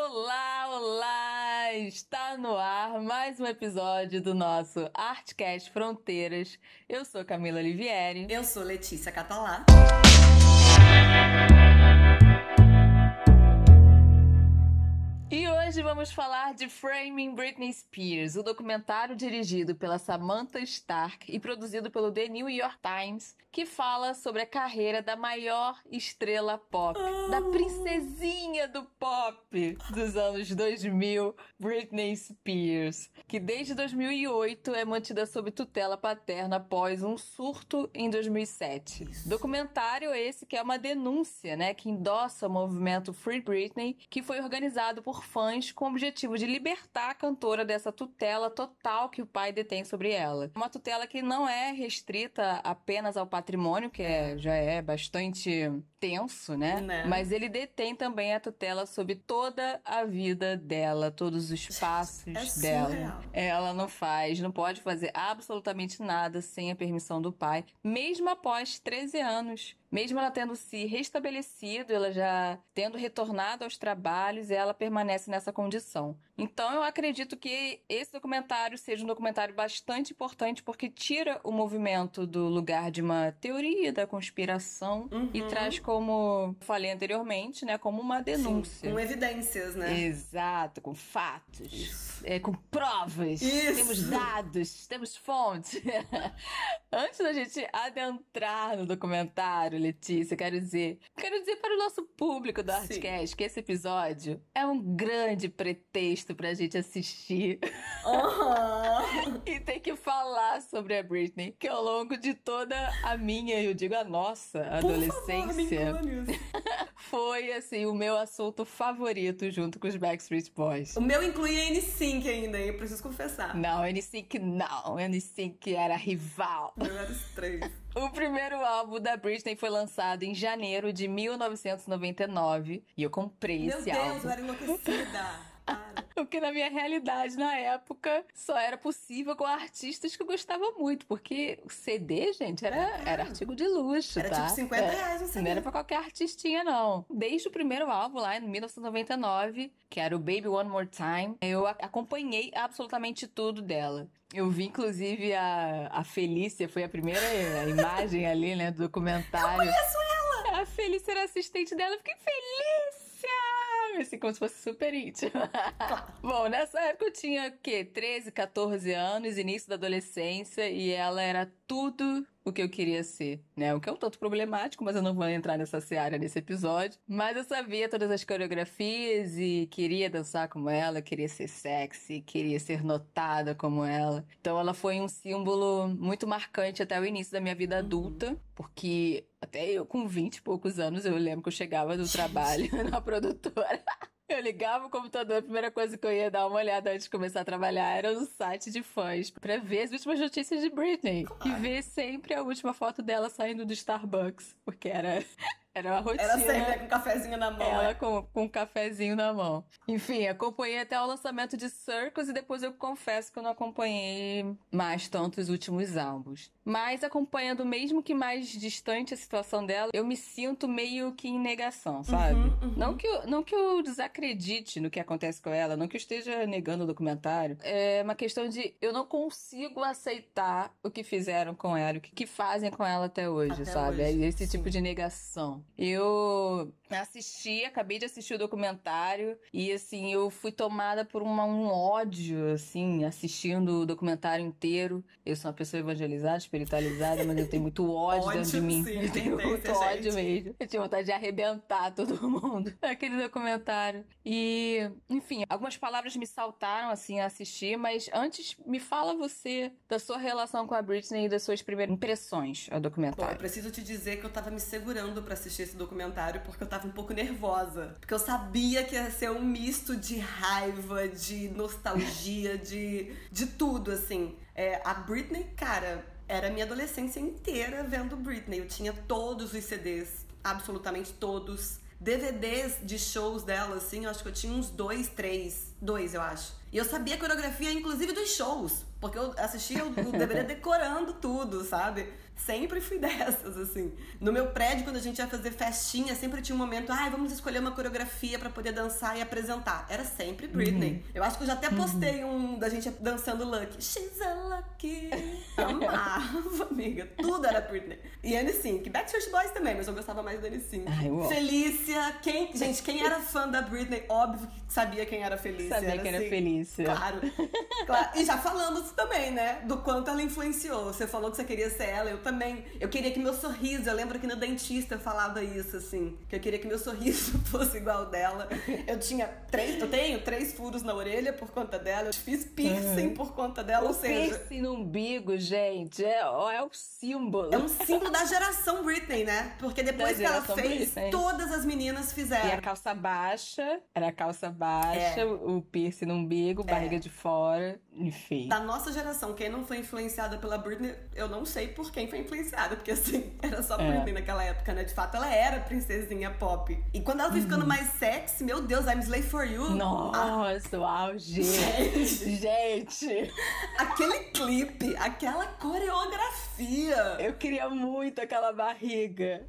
Olá, olá! Está no ar mais um episódio do nosso Artcast Fronteiras. Eu sou Camila Olivieri. Eu sou Letícia Catalá. E hoje vamos falar de Framing Britney Spears, o documentário dirigido pela Samantha Stark e produzido pelo The New York Times, que fala sobre a carreira da maior estrela pop, oh. da princesinha do pop dos anos 2000, Britney Spears, que desde 2008 é mantida sob tutela paterna após um surto em 2007. Isso. Documentário esse que é uma denúncia, né, que endossa o movimento Free Britney, que foi organizado por fãs com o objetivo de libertar a cantora dessa tutela total que o pai detém sobre ela. Uma tutela que não é restrita apenas ao patrimônio, que é, já é bastante tenso, né? né? Mas ele detém também a tutela sobre toda a vida dela, todos os passos é dela. Surreal. Ela não faz, não pode fazer absolutamente nada sem a permissão do pai, mesmo após 13 anos. Mesmo ela tendo se restabelecido, ela já tendo retornado aos trabalhos, ela permanece nessa condição. Então eu acredito que esse documentário seja um documentário bastante importante porque tira o movimento do lugar de uma teoria da conspiração uhum. e traz como falei anteriormente, né, como uma denúncia. Sim, com evidências, né? Exato, com fatos, é, com provas, Isso. temos dados, temos fontes. Antes da gente adentrar no documentário, Letícia, quero dizer, quero dizer para o nosso público do Artcast que esse episódio é um grande pretexto pra gente assistir. Uhum. e ter que falar sobre a Britney, que ao longo de toda a minha, eu digo a nossa adolescência, favor, foi assim o meu assunto favorito junto com os Backstreet Boys. O meu incluía N5 ainda, eu preciso confessar. Não, N5 não, N5 era rival. Não era os três. O primeiro álbum da Britney foi lançado em janeiro de 1999 e eu comprei Meu esse Deus, álbum. Meu Deus, eu era enlouquecida. Porque na minha realidade, na época, só era possível com artistas que eu gostava muito. Porque o CD, gente, era, era artigo de luxo, era tá? tipo 50 é, reais o CD. Não era pra qualquer artistinha, não. Desde o primeiro álbum, lá em 1999, que era o Baby One More Time, eu acompanhei absolutamente tudo dela. Eu vi, inclusive, a, a Felícia, foi a primeira imagem ali, né, do documentário. Eu conheço ela! A Felícia era assistente dela, eu fiquei feliz! assim, como se fosse super íntima. Bom, nessa época eu tinha, o quê? 13, 14 anos, início da adolescência, e ela era tudo o que eu queria ser, né? O que é um tanto problemático, mas eu não vou entrar nessa seara nesse episódio. Mas eu sabia todas as coreografias e queria dançar como ela, queria ser sexy, queria ser notada como ela. Então ela foi um símbolo muito marcante até o início da minha vida adulta, porque até eu com 20 e poucos anos eu lembro que eu chegava do trabalho na produtora. Eu ligava o computador, a primeira coisa que eu ia dar uma olhada antes de começar a trabalhar era no site de fãs, pra ver as últimas notícias de Britney. Claro. E ver sempre a última foto dela saindo do Starbucks, porque era era uma rotina. Era sempre com um cafezinho na mão. Ela é. com, com um cafezinho na mão. Enfim, acompanhei até o lançamento de Circus e depois eu confesso que eu não acompanhei mais tanto os últimos álbuns. Mas acompanhando mesmo que mais distante a situação dela, eu me sinto meio que em negação, sabe? Uhum, uhum. Não, que eu, não que eu desacredite no que acontece com ela, não que eu esteja negando o documentário. É uma questão de eu não consigo aceitar o que fizeram com ela, o que, que fazem com ela até hoje, até sabe? Hoje, é esse sim. tipo de negação. Eu assisti, acabei de assistir o documentário e assim, eu fui tomada por uma, um ódio, assim, assistindo o documentário inteiro. Eu sou uma pessoa evangelizada, espiritualizada, mas eu tenho muito ódio, ódio dentro de mim. Sim, eu tenho muito gente. ódio mesmo. Eu tinha vontade de arrebentar todo mundo naquele documentário. E, enfim, algumas palavras me saltaram assim a assistir, mas antes me fala você da sua relação com a Britney e das suas primeiras impressões ao documentário. Bom, eu preciso te dizer que eu tava me segurando para assistir esse documentário porque eu tava um pouco nervosa. Porque eu sabia que ia ser um misto de raiva, de nostalgia, de, de tudo, assim. É, a Britney, cara, era minha adolescência inteira vendo Britney. Eu tinha todos os CDs, absolutamente todos. DVDs de shows dela, assim, eu acho que eu tinha uns dois, três. Dois, eu acho. E eu sabia a coreografia, inclusive, dos shows. Porque eu assistia o DVD decorando tudo, sabe? Sempre fui dessas, assim. No meu prédio, quando a gente ia fazer festinha, sempre tinha um momento, ai, ah, vamos escolher uma coreografia para poder dançar e apresentar. Era sempre Britney. Uhum. Eu acho que eu já até postei uhum. um da gente dançando Lucky. She's a Lucky. Amava, amiga. Tudo era Britney. E N5. Backstreet Boys também, mas eu gostava mais da N5. Felícia. Quem, gente, quem era fã da Britney, óbvio que sabia quem era Felícia. Sabia era quem assim, era Felícia. Claro. claro. E já falamos também, né? Do quanto ela influenciou. Você falou que você queria ser ela, eu também. Eu queria que meu sorriso, eu lembro que no dentista eu falava isso, assim, que eu queria que meu sorriso fosse igual dela. Eu tinha três, eu tenho três furos na orelha por conta dela, eu fiz piercing uhum. por conta dela, o ou seja. Piercing no umbigo, gente, é, é o símbolo. É um símbolo da geração Britney, né? Porque depois da que ela fez, Britney. todas as meninas fizeram. E a calça baixa, era a calça baixa, é. o piercing no umbigo, é. barriga de fora, enfim. Da nossa geração, quem não foi influenciada pela Britney, eu não sei por quem foi influenciada, porque assim, era só é. Britney naquela época, né? De fato, ela era princesinha pop. E quando ela foi ficando uhum. mais sexy, meu Deus, I'm Slave for You. Nossa, ah. auge. Gente. Gente. Aquele clipe, aquela coreografia. Eu queria muito aquela barriga.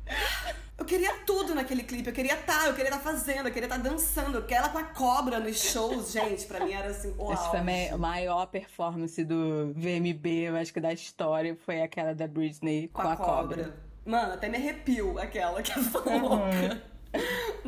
Eu queria tudo naquele clipe. Eu queria estar, tá, eu queria estar tá fazendo, eu queria estar tá dançando. Eu queria ela com a cobra nos shows, gente. Pra mim era assim, uau. Essa foi a maior performance do VMB, eu acho que da história, foi aquela da Britney com, com a, a cobra. cobra. Mano, até me arrepio aquela que é uhum. louca.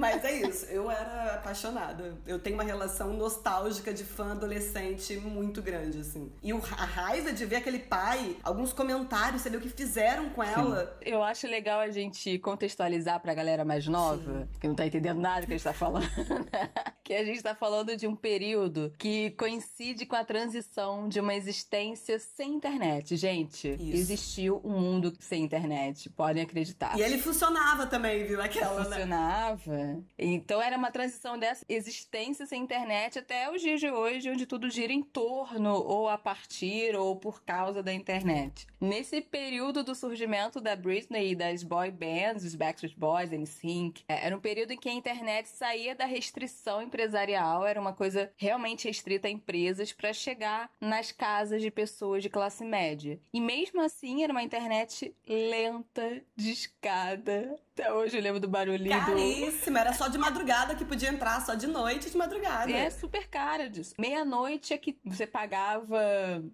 Mas é isso, eu era apaixonada. Eu tenho uma relação nostálgica de fã adolescente muito grande, assim. E a raiva de ver aquele pai, alguns comentários, saber o que fizeram com ela. Sim. Eu acho legal a gente contextualizar pra galera mais nova, Sim. que não tá entendendo nada que a gente tá falando. que a gente tá falando de um período que coincide com a transição de uma existência sem internet. Gente, isso. existiu um mundo sem internet, podem acreditar. E ele funcionava também, viu? Aquela, né? funcionava, né? Então era uma transição dessa existência sem internet até os dias de hoje, onde tudo gira em torno, ou a partir, ou por causa da internet. Nesse período do surgimento da Britney e das boy bands, os Backstreet Boys, NSYNC, é, era um período em que a internet saía da restrição empresarial, era uma coisa realmente restrita a empresas para chegar nas casas de pessoas de classe média. E mesmo assim era uma internet lenta, discada, até hoje eu lembro do barulhinho. Caríssima, do... era só de madrugada que podia entrar, só de noite de madrugada. E é super cara disso. Meia-noite é que você pagava,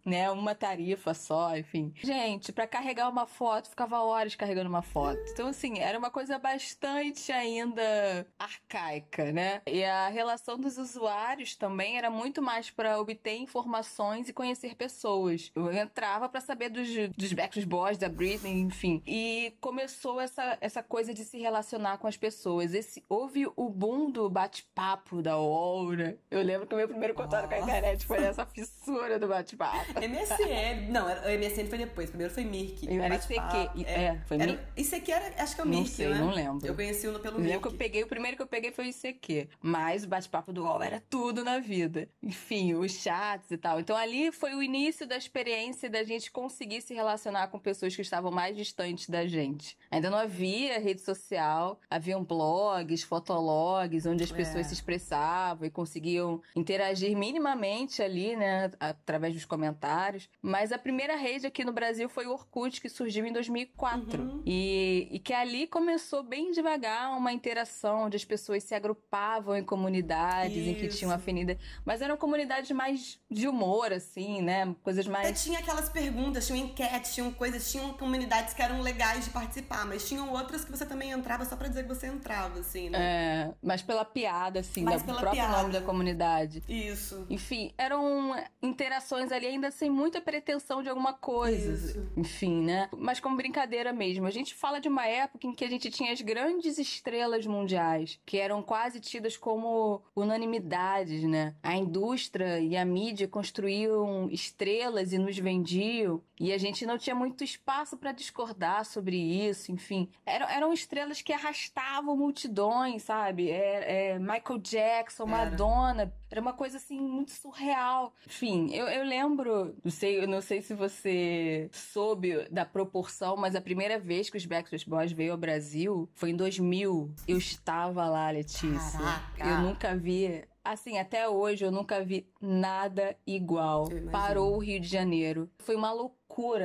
né, uma tarifa só, enfim. Gente, para carregar uma foto, ficava horas carregando uma foto. Então, assim, era uma coisa bastante ainda arcaica, né? E a relação dos usuários também era muito mais para obter informações e conhecer pessoas. Eu entrava para saber dos, dos Backstreet Boys, da Britney, enfim. E começou essa, essa coisa de se relacionar com as pessoas. Esse, houve o boom do bate-papo da hora. Eu lembro que o meu primeiro contato oh. com a internet foi essa fissura do bate-papo. MSN. Não, o MSN foi depois. Primeiro foi Mirk. Era ICQ. É, é, foi era, ICQ era, acho que é o Mirk, Não sei, né? não lembro. Eu conheci o pelo Mirk. Lembro que eu peguei, o primeiro que eu peguei foi o ICQ. Mas o bate-papo do UOL era tudo na vida. Enfim, os chats e tal. Então ali foi o início da experiência da gente conseguir se relacionar com pessoas que estavam mais distantes da gente. Ainda não havia rede social, haviam blogs, fotologs, onde as pessoas é. se expressavam e conseguiam interagir minimamente ali, né, através dos comentários. Mas a primeira rede aqui no Brasil foi o Orkut, que surgiu em 2004. Uhum. E, e que ali começou bem devagar uma interação, onde as pessoas se agrupavam em comunidades, Isso. em que tinham afinidade. Mas eram comunidades mais de humor, assim, né? Coisas mais. Até tinha aquelas perguntas, tinham enquetes, tinham coisas, tinham comunidades que eram legais de participar, mas tinham outras que você também entrava só pra dizer que você entrava, assim, né? É, mas pela piada, assim, do próprio piada. nome da comunidade. Isso. Enfim, eram interações ali ainda sem muita pretensão de alguma coisa. Isso. Enfim, né? Mas como brincadeira mesmo. A gente fala de uma época em que a gente tinha as grandes estrelas mundiais, que eram quase tidas como unanimidades, né? A indústria e a mídia construíam estrelas e nos vendiam, e a gente não tinha muito espaço para discordar sobre isso, enfim. Eram, eram estrelas que arrastavam multidões, sabe? É, é Michael Jackson, Madonna. Era. uma coisa assim muito surreal. Enfim, eu, eu lembro, não sei, eu não sei se você soube da proporção, mas a primeira vez que os Backstreet Boys veio ao Brasil foi em 2000. Eu estava lá, Letícia. Caraca. Eu nunca vi assim, até hoje eu nunca vi nada igual. Parou o Rio de Janeiro. Foi uma loucura,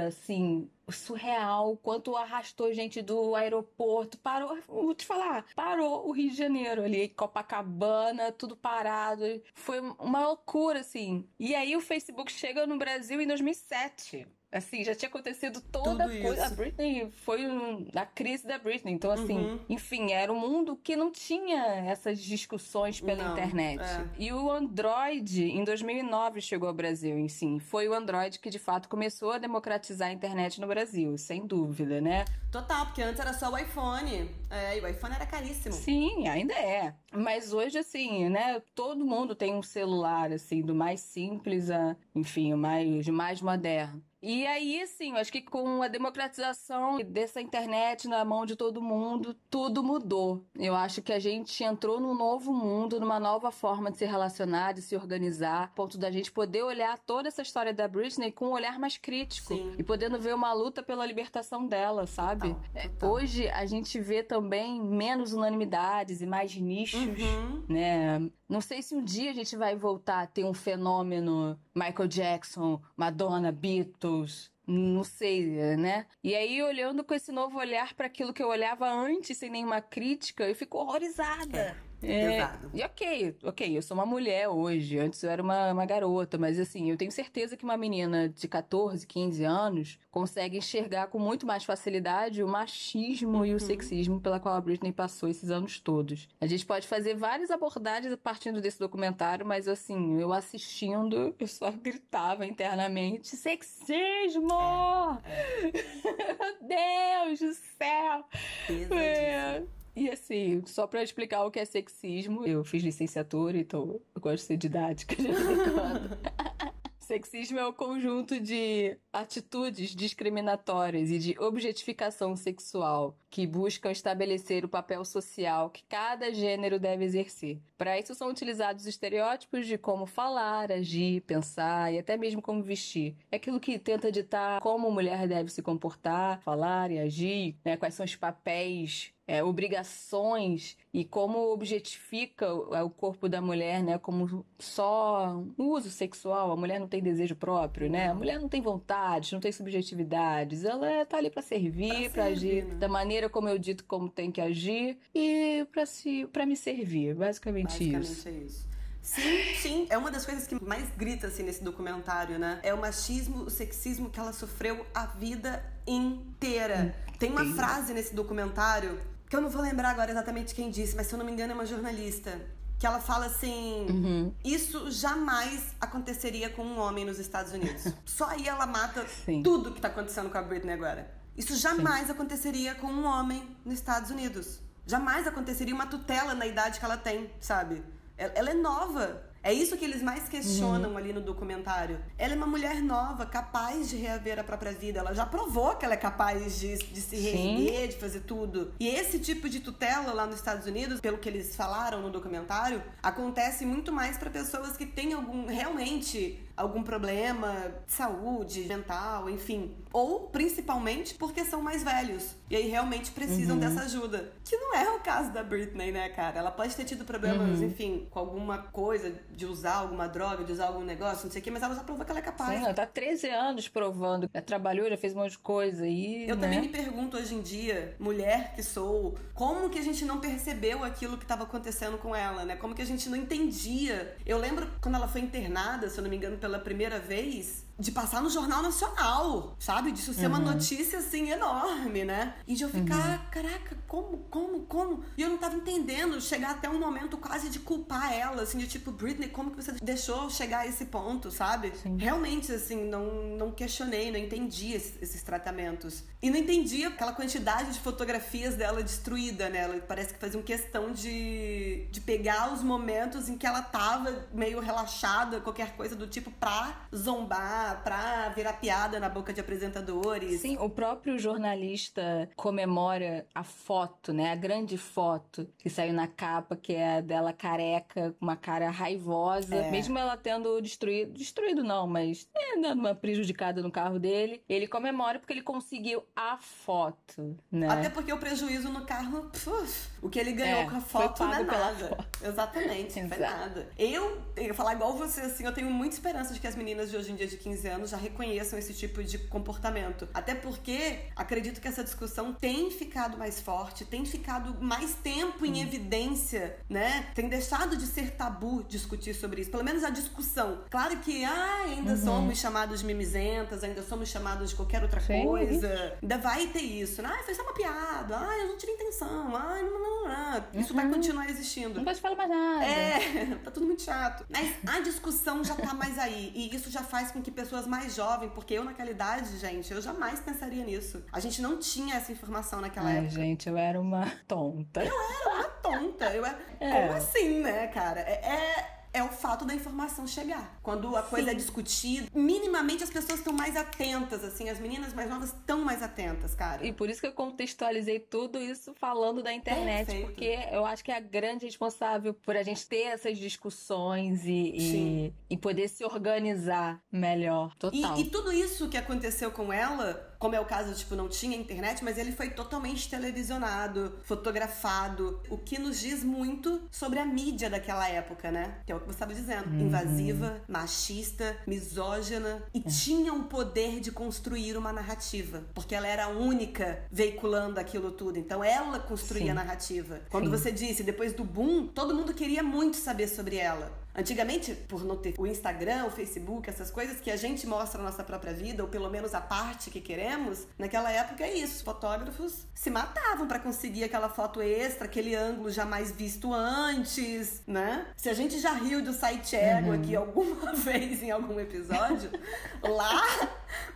assim, surreal, quanto arrastou gente do aeroporto, parou, vou te falar, parou o Rio de Janeiro ali, Copacabana, tudo parado, foi uma loucura, assim. E aí o Facebook chega no Brasil em 2007. Assim, já tinha acontecido toda Tudo coisa. A isso. Britney foi um, a crise da Britney. Então, assim, Uhum. enfim, era um mundo que não tinha essas discussões pela Não, internet. é. E o Android, em 2009, chegou ao Brasil, em si. Foi o Android que, de fato, começou a democratizar a internet no Brasil, sem dúvida, né? Total, porque antes era só o iPhone. É, e o iPhone era caríssimo. Sim, ainda é. Mas hoje, assim, né? Todo mundo tem um celular, assim, do mais simples a, enfim, o mais, mais moderno. E aí, assim, eu acho que com a democratização dessa internet na mão de todo mundo, tudo mudou. Eu acho que a gente entrou num novo mundo, numa nova forma de se relacionar, de se organizar, ponto da gente poder olhar toda essa história da Britney com um olhar mais crítico Sim. e podendo ver uma luta pela libertação dela, sabe? Total, É, total. Hoje a gente vê também menos unanimidades e mais nichos Uhum. né? Não sei se um dia a gente vai voltar a ter um fenômeno Michael Jackson, Madonna, Beatles. Não sei, né? E aí, olhando com esse novo olhar para aquilo que eu olhava antes, sem nenhuma crítica, eu fico horrorizada. É, pesado. e ok, ok, eu sou uma mulher hoje. Antes eu era uma, uma garota, mas assim, eu tenho certeza que uma menina de 14, 15 anos consegue enxergar com muito mais facilidade o machismo e o sexismo pela qual a Britney passou esses anos todos. A gente pode fazer várias abordagens a partir desse documentário, mas assim, eu assistindo, eu só gritava internamente: sexismo! Meu Deus do céu! Pesadíssimo. É. E assim, só pra explicar o que é sexismo, eu fiz licenciatura, então eu gosto de ser didática de vez em quando. Sexismo é o conjunto de atitudes discriminatórias e de objetificação sexual que buscam estabelecer o papel social que cada gênero deve exercer. Para isso são utilizados estereótipos de como falar, agir, pensar e até mesmo como vestir. É aquilo que tenta ditar como a mulher deve se comportar, falar e agir, né? quais são os papéis é, obrigações e como objetifica o, o corpo da mulher, né? Como só um uso sexual. A mulher não tem desejo próprio, né? A mulher não tem vontades, não tem subjetividades. Ela tá ali para servir, Pra para agir né? da maneira como eu dito como tem que agir e para se para me servir. Basicamente, Basicamente isso. é isso. Sim, sim. É uma das coisas que mais grita assim nesse documentário, né? É o machismo, o sexismo que ela sofreu a vida inteira. Tem uma frase nesse documentário que eu não vou lembrar agora exatamente quem disse, mas se eu não me engano é uma jornalista. Que ela fala assim: Uhum. Isso jamais aconteceria com um homem nos Estados Unidos. Só aí ela mata Sim. tudo que tá acontecendo com a Britney agora. Isso jamais aconteceria com um homem nos Estados Unidos. Jamais aconteceria uma tutela na idade que ela tem, sabe? Ela é nova. É isso que eles mais questionam Uhum. ali no documentário. Ela é uma mulher nova, capaz de reaver a própria vida. Ela já provou que ela é capaz de, de se reerguer, de fazer tudo. E esse tipo de tutela lá nos Estados Unidos, pelo que eles falaram no documentário, acontece muito mais para pessoas que têm algum realmente algum problema de saúde mental, enfim, ou principalmente porque são mais velhos e aí realmente precisam dessa ajuda. Que não é o caso da Britney, né, cara? Ela pode ter tido problemas, enfim, com alguma coisa de usar alguma droga, de usar algum negócio, não sei o quê, mas ela já provou que ela é capaz. Sim, ela tá 13 anos provando. Já trabalhou, já fez um monte de coisa e. Eu né? também me pergunto hoje em dia, mulher que sou, como que a gente não percebeu aquilo que estava acontecendo com ela, né? Como que a gente não entendia? Eu lembro quando ela foi internada, se eu não me engano, pela primeira vez, de passar no Jornal Nacional, sabe? Disso ser uma Uhum. notícia assim enorme, né? E de eu ficar, caraca, como, como, como? E eu não tava entendendo, chegar até um momento quase de culpar ela, assim, de tipo, Britney, como que você deixou chegar a esse ponto, sabe? Sim. Realmente, assim, não, não questionei, não entendi esses, esses tratamentos. E não entendi aquela quantidade de fotografias dela destruída, né? Ela parece que faziam questão de, de pegar os momentos em que ela tava meio relaxada, qualquer coisa do tipo, pra zombar, pra virar piada na boca de apresentadores. Sim, o próprio jornalista comemora a foto, né? A grande foto que saiu na capa, que é a dela careca, com uma cara raivosa. É. Mesmo ela tendo destruído. Destruído não, mas é, dando uma prejudicada no carro dele. Ele comemora porque ele conseguiu a foto, né? Até porque o prejuízo no carro, puf, O que ele ganhou É, com a foto não é nada. foto. Exatamente, não foi nada. Eu, eu ia falar igual você, assim, eu tenho muita esperança de que as meninas de hoje em dia de 15 anos já reconheçam esse tipo de comportamento. Até porque acredito que essa discussão tem ficado mais forte, tem ficado mais tempo em evidência, né? Tem deixado de ser tabu discutir sobre isso. Pelo menos a discussão. Claro que ah, ainda somos chamados de mimizentas, ainda somos chamados de qualquer outra Sim. coisa. Ainda vai ter isso. né? Ah, foi só uma piada. Ah, eu não tive intenção. Ah, não, não, Isso vai continuar existindo. Não pode falar mais nada. É, tá tudo muito chato. Mas a discussão já tá mais aí. E isso já faz com que pessoas mais jovens, porque eu naquela idade, gente, eu jamais pensaria nisso. A gente não tinha essa informação naquela Ai, época. gente, eu era uma tonta. Eu era uma tonta. Eu era... É. Como assim, né, cara? É, é, é o fato da informação chegar. Quando a coisa é Sim. discutida, minimamente as pessoas estão mais atentas, assim. As meninas mais novas estão mais atentas, cara. E por isso que eu contextualizei tudo isso falando da internet, Perfeito. porque eu acho que é a grande responsável por a gente ter essas discussões e, Sim. e, e poder se organizar melhor. Total. E, e tudo isso que aconteceu com ela, como é o caso, tipo, não tinha internet, mas ele foi totalmente televisionado, fotografado, o que nos diz muito sobre a mídia daquela época, né? Que é o que você estava dizendo. Uhum. Invasiva, machista, misógina e É. tinha o poder de construir uma narrativa, porque ela era a única veiculando aquilo tudo. Então ela construía Sim. a narrativa. Quando Sim. você disse, depois do boom, todo mundo queria muito saber sobre ela. Antigamente, por não ter o Instagram, o Facebook, essas coisas que a gente mostra a nossa própria vida, ou pelo menos a parte que queremos, naquela época é isso. Fotógrafos se matavam pra conseguir aquela foto extra, aquele ângulo jamais visto antes, né? Se a gente já riu do site ego Uhum. aqui alguma vez em algum episódio, lá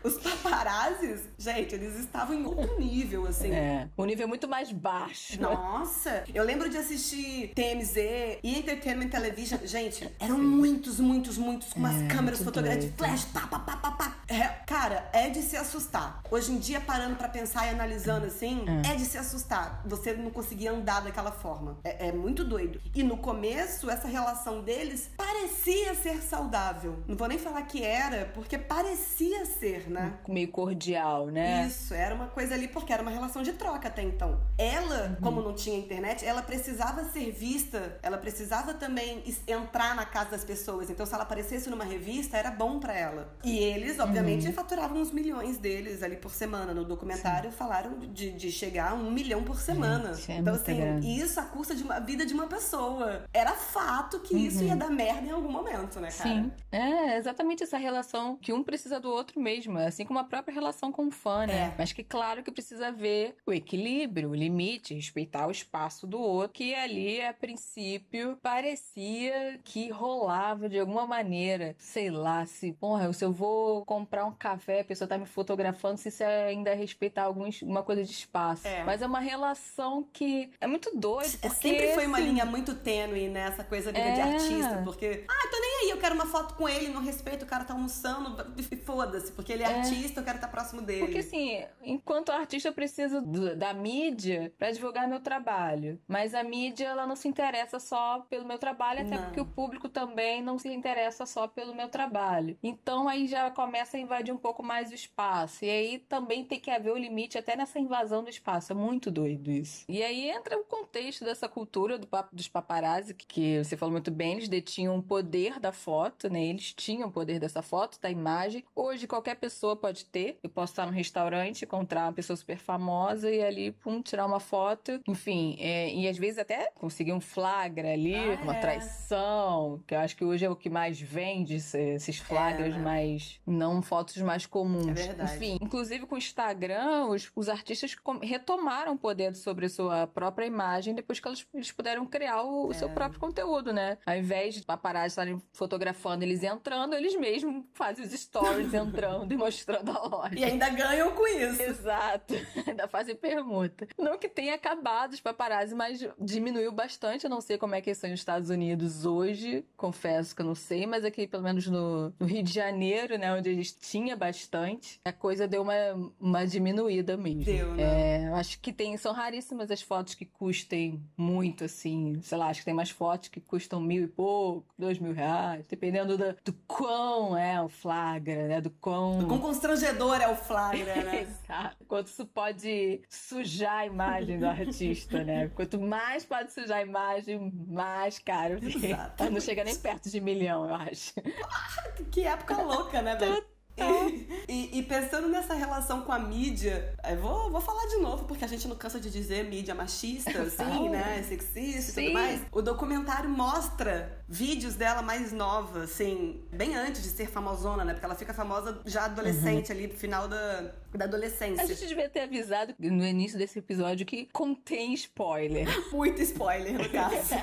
os paparazzis, gente, eles estavam em outro nível, assim. É, o nível é muito mais baixo. Nossa, eu lembro de assistir TMZ e Entertainment Television. Gente, eram muitos, muitos, muitos, com umas É, câmeras, fotográficas de flash, pá, pá, pá, pá, pá. É, cara, é de se assustar. Hoje em dia, parando pra pensar e analisando assim, é. de se assustar. Você não conseguia andar daquela forma. É, é muito doido. E no começo, essa relação deles parecia ser saudável. Não vou nem falar que era, porque parecia ser, né? Meio cordial, né? Isso, era uma coisa ali, porque era uma relação de troca até então. Ela, como não tinha internet, ela precisava ser vista, ela precisava também entrar na casa das pessoas. Então, se ela aparecesse numa revista, era bom pra ela. E eles, obviamente, faturavam uns milhões deles ali por semana. No documentário, falaram de, de chegar a um milhão por semana. Gente, é então, assim, grande. isso a custa de uma vida de uma pessoa. Era fato que isso ia dar merda em algum momento, né, cara? Sim. É, exatamente essa relação que um precisa do outro mesmo, assim como a própria relação com o fã, né? É. Mas que claro que precisa ver o equilíbrio, o limite, respeitar o espaço do outro, que ali a princípio parecia que rolava de alguma maneira, sei lá, se, porra, se eu vou comprar um café, a pessoa tá me fotografando, se isso é ainda respeitar alguma coisa de espaço. É. Mas é uma relação que é muito doida, É, porque Sempre foi uma assim, linha muito tênue nessa coisa vida de É. artista, porque, ah, tô nem aí, eu quero uma foto com ele, não respeito, o cara tá almoçando, foda-se, porque ele é, É. artista, eu quero estar próximo dele. Porque assim, enquanto artista eu preciso do- da mídia pra divulgar meu trabalho. Mas a mídia ela não se interessa só pelo meu trabalho, até Não. porque o público também não se interessa só pelo meu trabalho. Então aí já começa a invadir um pouco mais o espaço. E aí também tem que haver o limite até nessa invasão do espaço. É muito doido isso. E aí entra o contexto dessa cultura do papo dos paparazzi, que, que você falou muito bem, eles detinham o poder da foto, né? Eles tinham o poder dessa foto, da imagem. Hoje qualquer pessoa pode ter. Eu posso estar no restaurante, encontrar uma pessoa super famosa e ali, pum, tirar uma foto. Enfim, é, e às vezes até conseguir um flagra ali, Ah, uma é. traição, que eu acho que hoje é o que mais vende, esse- esses flagras né? mais. não fotos mais comuns. É verdade. Enfim, inclusive com o Instagram, os, os artistas retomaram o poder sobre a sua própria imagem depois que eles, eles puderam criar o, o seu É. próprio próprio conteúdo, né? Ao invés de paparazzi estarem fotografando eles entrando, eles mesmos fazem os stories entrando e mostrando a loja. E ainda ganham com isso. Exato, ainda fazem permuta. Não que tenha acabado os paparazzi, mas diminuiu bastante. Eu não sei como é que são nos Estados Unidos hoje, confesso que eu não sei, mas aqui, pelo menos no, no Rio de Janeiro, né, onde eles tinha bastante, a coisa deu uma, uma diminuída mesmo. Deu, né? É, acho que tem, são raríssimas as fotos que custem muito, assim, sei lá, acho que tem mais fotos que custam mil e pouco, dois mil reais, dependendo do, do quão é o flagra, né, do quão quão, quão constrangedor é o flagra, né? Exato. Quanto isso pode sujar a imagem do artista, né? Quanto mais pode sujar a imagem, mais caro. Exato. Não chega nem perto de milhão, eu acho. que época louca, né, velho? e, e, pensando nessa relação com a mídia, eu vou, vou falar de novo, porque a gente não cansa de dizer mídia machista, assim, né? Sexista Sim. e tudo mais. O documentário mostra vídeos dela mais nova, assim, bem antes de ser famosona, né? Porque ela fica famosa já adolescente uhum. ali, no final da, da adolescência. A gente devia ter avisado no início desse episódio que contém spoiler. Muito spoiler, no caso.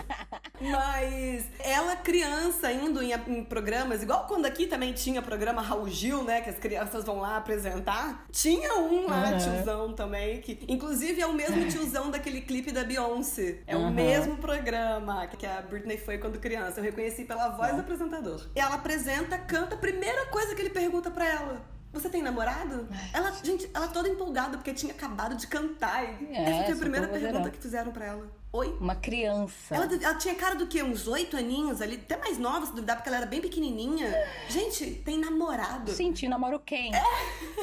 Mas ela, criança, indo em, em, programas, igual quando aqui também tinha programa Raul Gil, né? Que as crianças vão lá apresentar. Tinha um lá, uhum. tiozão também, que inclusive é o mesmo tiozão daquele clipe da Beyoncé. É uhum. o mesmo programa que a Britney foi quando criança. Eu reconheci pela voz uhum. do apresentador. E ela apresenta, canta, a primeira coisa que ele pergunta para ela. Você tem namorado? Ela, gente, ela toda empolgada porque tinha acabado de cantar. E é, essa foi a primeira pergunta que fizeram para ela. Oi? Uma criança. Ela, ela, tinha cara do quê? Uns oito aninhos ali, até mais nova, se duvidar, porque ela era bem pequenininha. Gente, tem namorado. Senti, namorou quem? É.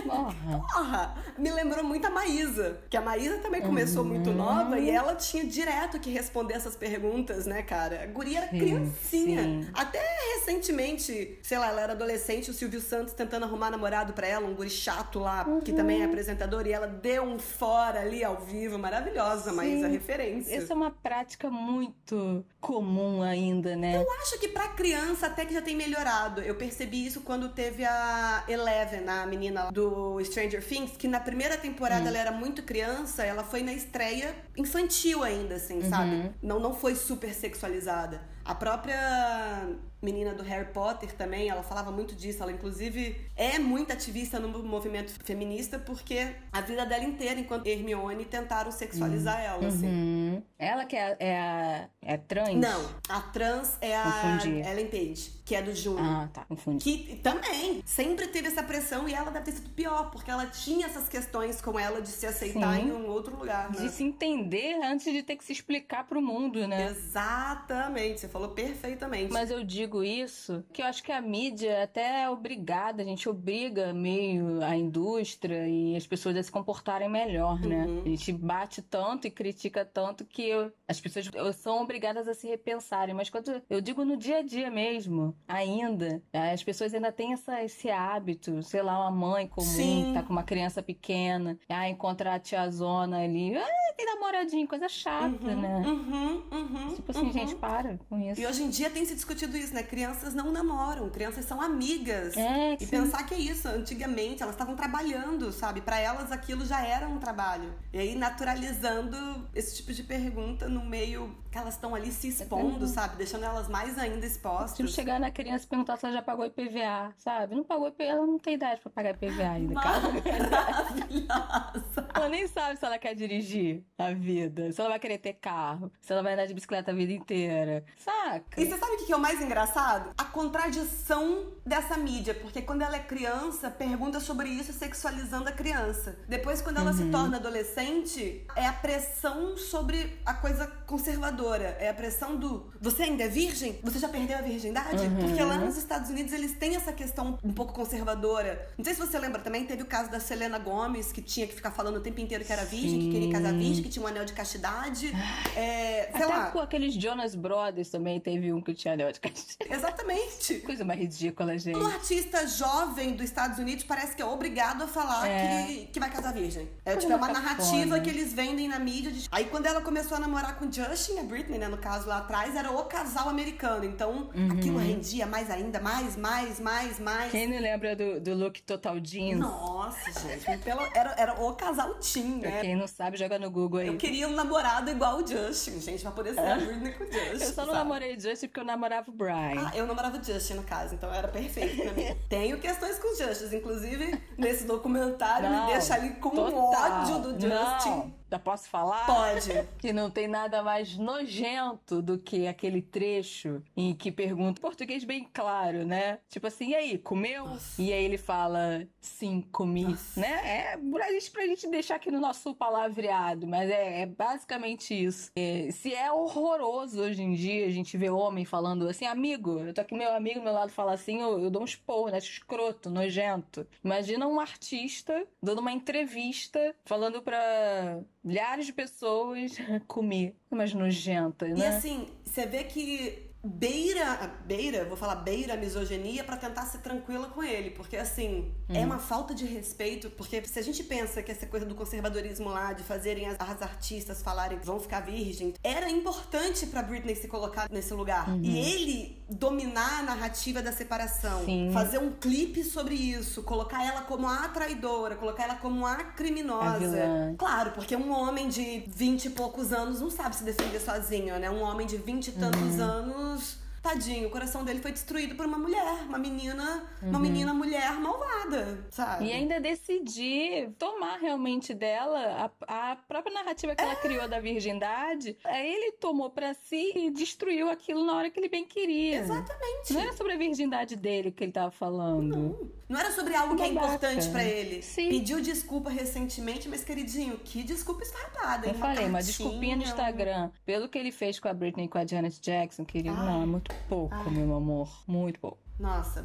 Porra. Porra. Me lembrou muito a Maísa, que a Maísa também começou uhum. muito nova e ela tinha direto que responder essas perguntas, né, cara? A guria era sim, criancinha. Sim. Até recentemente, sei lá, ela era adolescente, o Silvio Santos tentando arrumar namorado pra ela, um guri chato lá, uhum. que também é apresentador, e ela deu um fora ali ao vivo, maravilhosa, Maísa, referência. É uma prática muito comum ainda, né? Eu acho que pra criança até que já tem melhorado. Eu percebi isso quando teve a Eleven, a menina do Stranger Things, que na primeira temporada hum. ela era muito criança, ela foi na estreia infantil ainda, assim, uhum. sabe? Não, não foi super sexualizada. A própria menina do Harry Potter também, ela falava muito disso. Ela, inclusive, é muito ativista no movimento feminista porque a vida dela inteira, enquanto Hermione, tentaram sexualizar uhum. ela, assim. Uhum. Ela que é, é a é trans? Não, a trans é a Confundi. Ellen Page, que é do Júnior. Ah, tá, confundi. Que também sempre teve essa pressão e ela deve ter sido pior, porque ela tinha essas questões com ela de se aceitar Sim. em um outro lugar. Né? De se entender antes de ter que se explicar pro mundo, né? Exatamente, você falou perfeitamente. Mas eu digo digo isso que eu acho que a mídia até é obrigada, a gente obriga meio a indústria e as pessoas a se comportarem melhor, né? Uhum. A gente bate tanto e critica tanto que eu, as pessoas são obrigadas a se repensarem. Mas quando eu digo no dia a dia mesmo, ainda, as pessoas ainda têm essa, esse hábito, sei lá, uma mãe comum Sim. tá com uma criança pequena, ah, encontrar a tiazona ali, ah, tem namoradinho, coisa chata, uhum, né? Uhum, uhum, tipo assim, gente, para com isso. E hoje em dia tem se discutido isso, né? Crianças não namoram, crianças são amigas. É, e sim. pensar que é isso, antigamente elas estavam trabalhando, sabe? Para elas aquilo já era um trabalho. E aí naturalizando esse tipo de pergunta no meio que elas estão ali se expondo, sabe? Deixando elas mais ainda expostas. Se chegar na criança e perguntar se ela já pagou IPVA, sabe? Não pagou IPVA, ela não tem idade para pagar IPVA ainda, cara. ela nem sabe se ela quer dirigir a vida, se ela vai querer ter carro, se ela vai andar de bicicleta a vida inteira. Saca? E você sabe o que é o mais engraçado? A contradição dessa mídia, porque quando ela é criança, pergunta sobre isso sexualizando a criança. Depois, quando ela uhum. se torna adolescente, é a pressão sobre a coisa conservadora. É a pressão do você ainda é virgem? Você já perdeu a virgindade? Uhum. Porque lá nos Estados Unidos eles têm essa questão um pouco conservadora. Não sei se você lembra também, teve o caso da Selena Gomes, que tinha que ficar falando o tempo inteiro que era virgem, Sim. que queria casar virgem, que tinha um anel de castidade. É, sei Até lá. com aqueles Jonas Brothers também teve um que tinha anel de castidade. Exatamente. Coisa mais ridícula, gente. Um artista jovem dos Estados Unidos parece que é obrigado a falar é. que, que vai casar virgem. É tipo, é uma narrativa que eles vendem na mídia. De... Aí quando ela começou a namorar com Justin, Britney, né, no caso lá atrás, era o casal americano. Então uhum. aquilo rendia mais ainda, mais, mais, mais, mais. Quem não lembra do, do look Total Jeans? Nossa, gente. Pelo, era, era o casal teen, né? Pra quem não sabe, joga no Google aí. Eu queria um namorado igual o Justin, gente, pra poder ser é. a Britney com o Justin. Eu só não sabe? namorei o Justin porque eu namorava o Brian. Ah, eu namorava o Justin, no caso, então era perfeito pra mim. Tenho questões com o Justin, inclusive nesse documentário não, me deixa ali com total. ódio do Justin. Não. Já posso falar? Pode. que não tem nada mais nojento do que aquele trecho em que pergunta, português bem claro, né? Tipo assim, e aí, comeu? Nossa. E aí ele fala, sim, comi, Nossa. né? É pra gente, pra gente deixar aqui no nosso palavreado, mas é, é basicamente isso. É, se é horroroso hoje em dia a gente ver homem falando assim, amigo, eu tô aqui, meu amigo do meu lado fala assim, eu, eu dou um esporro, né? Escroto, nojento. Imagina um artista dando uma entrevista falando pra milhares de pessoas comer. Mais nojenta, né? E assim, você vê que beira, beira, vou falar beira a misoginia pra tentar ser tranquila com ele, porque assim, é uma falta de respeito, porque se a gente pensa que essa coisa do conservadorismo lá, de fazerem as, as artistas falarem vão ficar virgem, era importante pra Britney se colocar nesse lugar. E ele dominar a narrativa da separação, Sim. fazer um clipe sobre isso, colocar ela como a traidora, colocar ela como a criminosa. A. Claro, porque um homem de 20 e poucos anos não sabe se defender sozinho, né? Um homem de 20 e tantos Uhum. anos, those tadinho, o coração dele foi destruído por uma mulher, uma menina, uma Uhum. menina mulher malvada, sabe? E ainda decidir tomar realmente dela a, a própria narrativa que ela criou da virgindade. Aí ele tomou pra si e destruiu aquilo na hora que ele bem queria. Exatamente. Não era sobre a virgindade dele que ele tava falando. Não era sobre algo que é importante pra ele. Sim. Pediu desculpa recentemente, mas queridinho, que desculpa esfarrapada? Eu falei, uma cartinha, desculpinha no Instagram. Pelo que ele fez com a Britney e com a Janet Jackson, querido, não, é muito pouco, meu amor. Muito pouco. Nossa,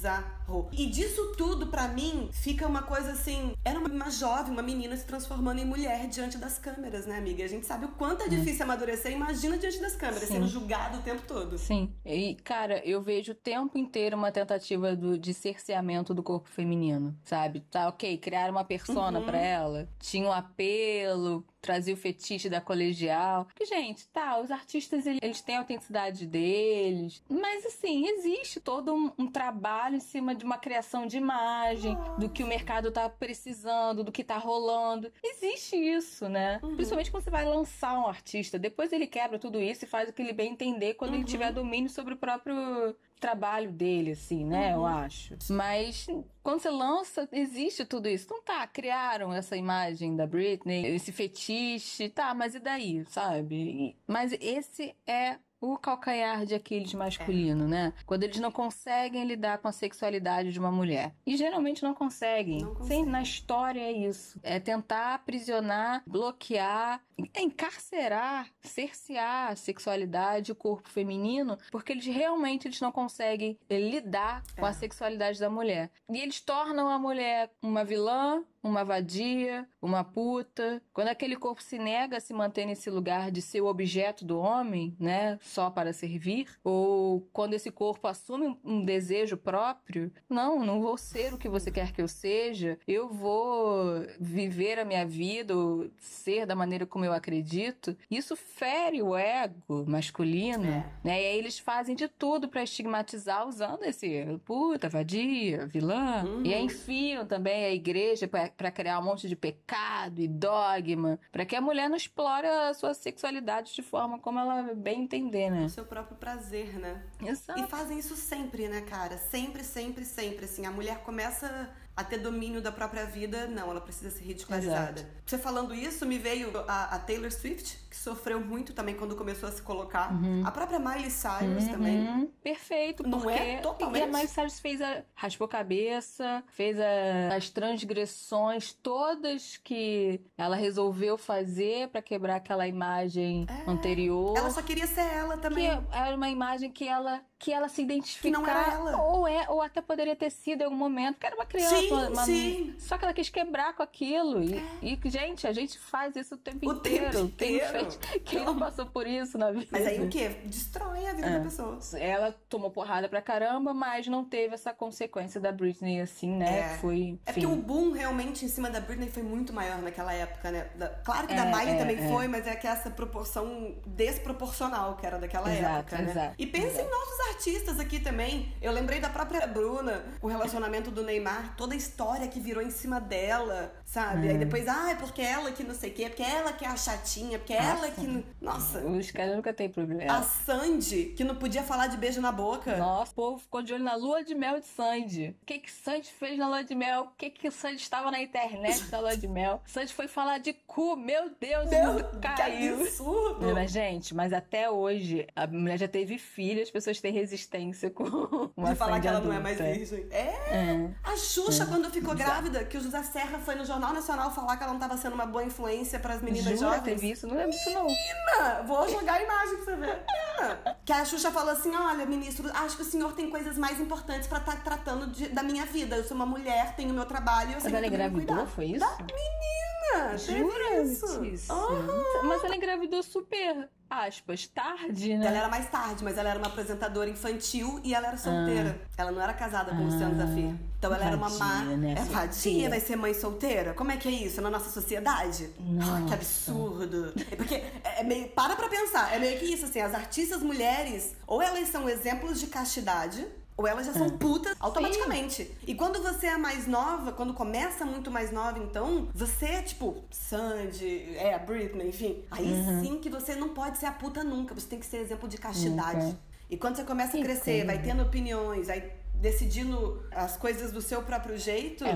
bizarro. E disso tudo, pra mim, fica uma coisa assim. Era uma, uma jovem, uma menina se transformando em mulher diante das câmeras, né, amiga? A gente sabe o quanto é difícil amadurecer. Imagina diante das câmeras, Sim. sendo julgado o tempo todo. Sim. E, cara, eu vejo o tempo inteiro uma tentativa do, de cerceamento do corpo feminino, sabe? Tá, ok, criaram uma persona Uhum. pra ela, tinha um apelo, trazia o fetiche da colegial. Porque, gente, tá, os artistas, ele- eles têm a autenticidade deles, mas, assim, existe todo um, um trabalho em cima de uma criação de imagem, do que o mercado tá precisando, do que tá rolando. Existe isso, né? Uhum. Principalmente quando você vai lançar um artista. Depois ele quebra tudo isso e faz o que ele bem entender quando ele Uhum. tiver domínio sobre o próprio trabalho dele, assim, né? Eu Uhum. acho. Mas quando você lança, existe tudo isso. Então tá, criaram essa imagem da Britney, esse fetiche, tá, mas e daí, sabe? Mas esse é o calcanhar de Aquiles masculino, né? Quando eles não conseguem lidar com a sexualidade de uma mulher. E geralmente não conseguem. Não Sim, conseguem. na história é isso. É tentar aprisionar, bloquear, encarcerar, cercear a sexualidade, o corpo feminino, porque eles realmente eles não conseguem lidar com É. a sexualidade da mulher. E eles tornam a mulher uma vilã, uma vadia, uma puta. Quando aquele corpo se nega a se manter nesse lugar de ser o objeto do homem, né, só para servir, ou quando esse corpo assume um, desejo próprio, não, não vou ser o que você quer que eu seja, eu vou viver a minha vida, ou ser da maneira como eu acredito. Isso fere o ego masculino, É. né? E aí eles fazem de tudo para estigmatizar usando esse puta, vadia, vilã. Uhum. E aí enfiam também a igreja para criar um monte de pecado e dogma, para que a mulher não explore a sua sexualidade de forma como ela bem entender, né? O seu próprio prazer, né? Exato. E fazem isso sempre, né, cara? Sempre, sempre, sempre. Assim, a mulher começa a ter domínio da própria vida, não, ela precisa ser ridicularizada. Você falando isso, me veio a, a Taylor Swift, que sofreu muito também quando começou a se colocar. A própria Miley Cyrus também. Uhum, perfeito, Não porque é? Totalmente. E a Miley Cyrus fez a raspou a cabeça, fez a- as transgressões todas que ela resolveu fazer pra quebrar aquela imagem É. anterior. Ela só queria ser ela que também. era uma imagem que ela que ela se identificava não era ela. ou é ou até poderia ter sido em algum momento porque era uma criança Sim, uma- sim. só que ela quis quebrar com aquilo e, e gente a gente faz isso o tempo O inteiro tempo inteiro. Fez- quem não passou por isso na vida Mas aí o quê? Destrói a vida É. da pessoa. ela tomou porrada pra caramba, mas não teve essa consequência da Britney assim, né? É. Que foi. É porque o boom realmente em cima da Britney foi muito maior naquela época, né? Da- claro que da É, Miley é, também é. foi, mas é que essa proporção desproporcional que era daquela Exato, época, né? exato, e pensa em nossos artistas aqui também. Eu lembrei da própria Bruna, o relacionamento do Neymar, toda a história que virou em cima dela, sabe? Aí depois, ah, é porque ela que não sei o quê, é porque ela que é a chatinha, porque ela que. Nossa. Os caras nunca têm problema. A Sandy, que não podia falar de beijo na boca. Nossa, o povo ficou de olho na lua de mel de Sandy. O que que Sandy fez na lua de mel? O que que Sandy estava na internet na lua de mel? Sandy foi falar de cu, meu Deus, Meu, o mundo caiu. que absurdo! Mas, gente, mas até hoje, a mulher já teve filho, as pessoas têm resistência com uma de falar Sandy que ela não é adulta. mais virgem. É. É. A Xuxa, quando ficou grávida, que o José Serra foi no Jornal Nacional falar que ela não estava sendo uma boa influência para as meninas Jura, jovens. teve isso? Não lembro disso, não. Menina, vou jogar a imagem pra você ver. Menina. Que a Xuxa falou assim: olha, ministro, acho que o senhor tem coisas mais importantes pra estar tratando de- da minha vida. Eu sou uma mulher, tenho meu trabalho, eu Mas sei ela que eu tenho que engravidou, foi isso? Da menina! Jura? isso? Isso. Aham. Mas ela engravidou super, aspas, tarde, né? Ela era mais tarde, mas ela era uma apresentadora infantil e ela era solteira. Ela não era casada com o Luciano Ah. Zafir. Então ela era uma má. Né? É vadia, Solteira. vai ser mãe solteira? Como é que é isso na nossa sociedade? Ah, que Nossa. absurdo. É porque é é meio. Para pra pensar. É meio que isso, assim, as artistas mulheres, ou elas são exemplos de castidade. Ou elas já são putas automaticamente. E quando você é mais nova, quando começa muito mais nova, então, você é tipo Sandy, é, a Britney, enfim. Aí Uhum. sim que você não pode ser a puta nunca. Você tem que ser exemplo de castidade. Nunca. E quando você começa a Que crescer, vai coisa. tendo opiniões, vai decidindo as coisas do seu próprio jeito, É,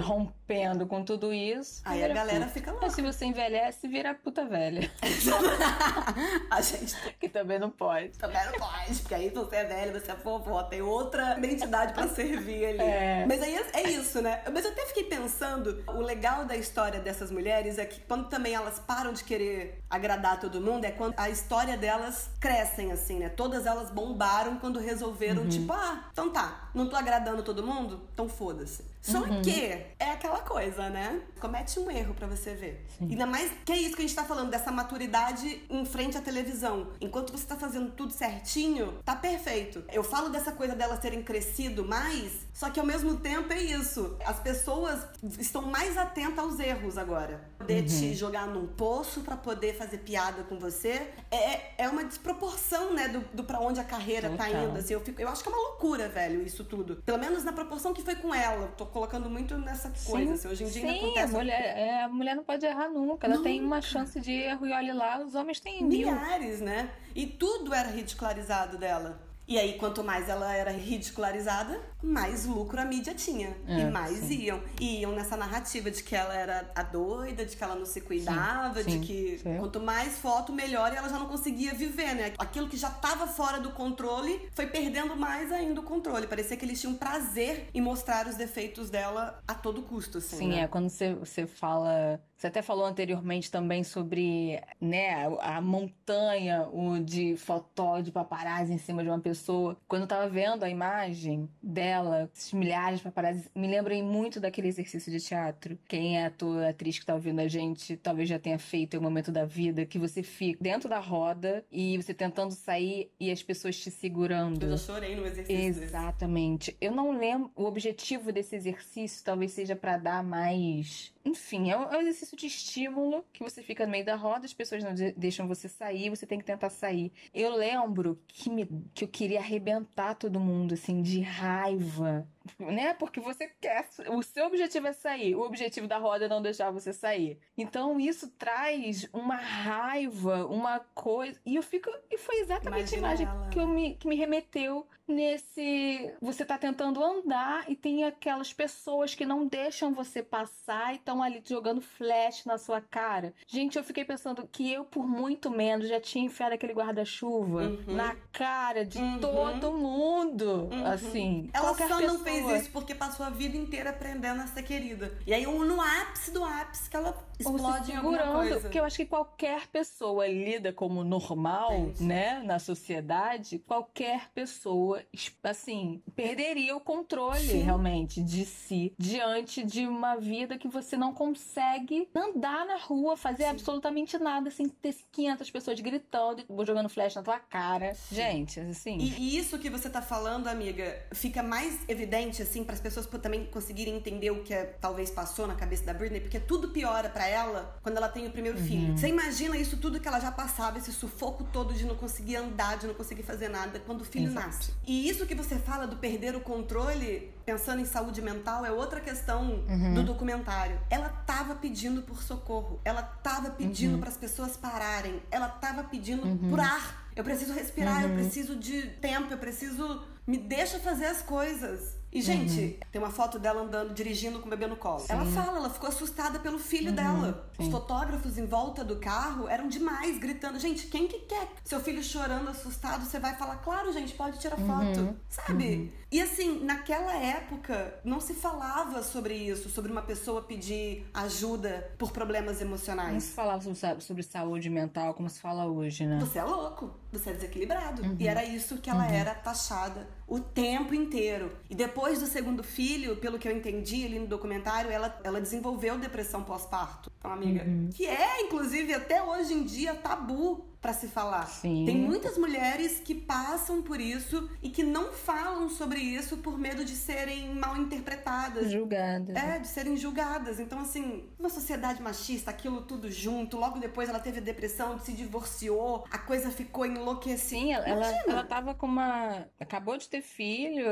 rompendo com tudo isso. aí a galera puta. fica Mas louca. se você envelhece, vira puta velha. a gente que também não pode. também não pode, porque aí você é velho, você é vovó, tem outra identidade pra servir ali. É. Mas aí é, é isso, né? Mas eu até fiquei pensando, o legal da história dessas mulheres é que quando também elas param de querer agradar todo mundo, é quando a história delas crescem, assim, né? Todas elas bombaram quando resolveram, tipo, ah, então tá, não tô agradando todo mundo, então foda-se. Só que é aquela coisa, né? Comete um erro pra você ver. Ainda mais que é isso que a gente tá falando, dessa maturidade em frente à televisão. Enquanto você tá fazendo tudo certinho, tá perfeito. Eu falo dessa coisa delas terem crescido mais, só que ao mesmo tempo é isso. As pessoas estão mais atentas aos erros agora. Poder te jogar num poço pra poder fazer piada com você é, é uma desproporção, né, do, do pra onde a carreira tá Total. indo. Assim, eu, fico, eu acho que é uma loucura, velho, isso tudo. Pelo menos na proporção que foi com ela. Tô colocando muito nessa coisa. Assim, hoje em dia ainda sim, acontece. a mulher, é, a mulher não pode errar nunca. Ela tem uma chance de erro e olha lá, os homens têm mil. milhares, né? E tudo era ridicularizado dela. E aí, quanto mais ela era ridicularizada, mais lucro a mídia tinha. É, e mais sim. iam. E iam nessa narrativa de que ela era a doida, de que ela não se cuidava, sim, de que sim. quanto mais foto, melhor, e ela já não conseguia viver, né? Aquilo que já estava fora do controle foi perdendo mais ainda o controle. Parecia que eles tinham prazer em mostrar os defeitos dela a todo custo, assim. Sim, né? é quando você, você fala. Você até falou anteriormente também sobre né, a montanha o de fotó de paparazzi em cima de uma pessoa. Quando eu tava vendo a imagem dela, esses milhares de paparazzi, me lembrem muito daquele exercício de teatro. Quem é ator, atriz que tá ouvindo a gente, talvez já tenha feito em um momento da vida, que você fica dentro da roda e você tentando sair e as pessoas te segurando. Eu já chorei no exercício. desse. Exatamente. Eu não lembro. O objetivo desse exercício talvez seja pra dar mais. Enfim, é um é um exercício de estímulo que você fica no meio da roda, as pessoas não de- deixam você sair, você tem que tentar sair. Eu lembro que, me, que eu queria arrebentar todo mundo, assim, de raiva. Né? Porque você quer. O seu objetivo é sair, o objetivo da roda é não deixar você sair. Então isso traz uma raiva, uma coisa. E eu fico. E foi exatamente Imagina a imagem ela. que, eu me, que me remeteu nesse. Você tá tentando andar e tem aquelas pessoas que não deixam você passar e estão ali jogando flash na sua cara. Gente, eu fiquei pensando que eu, por muito menos, já tinha enfiado aquele guarda-chuva Uhum. na cara de Uhum. todo mundo. Uhum. Assim. Ela qualquer pessoa. Fez isso porque passou a vida inteira aprendendo a ser querida. E aí, no ápice do ápice, que ela Ou explode em alguma segurando, coisa. porque eu acho que qualquer pessoa lida como normal, Entendi. né, na sociedade, qualquer pessoa, assim, perderia o controle Sim. realmente de si diante de uma vida que você não consegue andar na rua, fazer Sim. absolutamente nada sem ter 500 pessoas gritando e jogando flash na tua cara. Sim. Gente, assim. E, e, isso que você tá falando, amiga, fica mais evidente, assim, para as pessoas também conseguirem entender o que é, talvez passou na cabeça da Britney, porque tudo piora para ela quando ela tem o primeiro uhum. filho. Você imagina isso tudo que ela já passava, esse sufoco todo de não conseguir andar, de não conseguir fazer nada quando o filho Exato. nasce. E isso que você fala do perder o controle, pensando em saúde mental, é outra questão uhum. do documentário. Ela tava pedindo por socorro, ela tava pedindo uhum. para as pessoas pararem, ela tava pedindo uhum. por ar. Eu preciso respirar, eu uhum. preciso de tempo, eu preciso. Me deixa fazer as coisas. E, gente, uhum. tem uma foto dela andando, dirigindo com o bebê no colo. Sim. Ela fala, ela ficou assustada pelo filho uhum. dela. Sim. Os fotógrafos em volta do carro eram demais, gritando. Gente, quem que quer seu filho chorando, assustado, você vai falar, claro, gente, pode tirar uhum. foto. Sabe? Uhum. E assim, naquela época, não se falava sobre isso, sobre uma pessoa pedir ajuda por problemas emocionais. Não se falava sobre, sobre saúde mental como se fala hoje, né? Você é louco, você é desequilibrado. Uhum. E era isso que ela uhum. era taxada o tempo inteiro. E depois do segundo filho, pelo que eu entendi ali no documentário, ela, ela desenvolveu depressão pós-parto. Então, amiga, uhum. que é, inclusive, até hoje em dia tabu para se falar. Sim. Tem muitas mulheres que passam por isso e que não falam sobre isso por medo de serem mal interpretadas. Julgadas. É, de serem julgadas. Então, assim, uma sociedade machista, aquilo tudo junto. Logo depois ela teve depressão, se divorciou, a coisa ficou enlouquecida. Sim, ela, ela, ela tava com uma. Acabou de ter filho,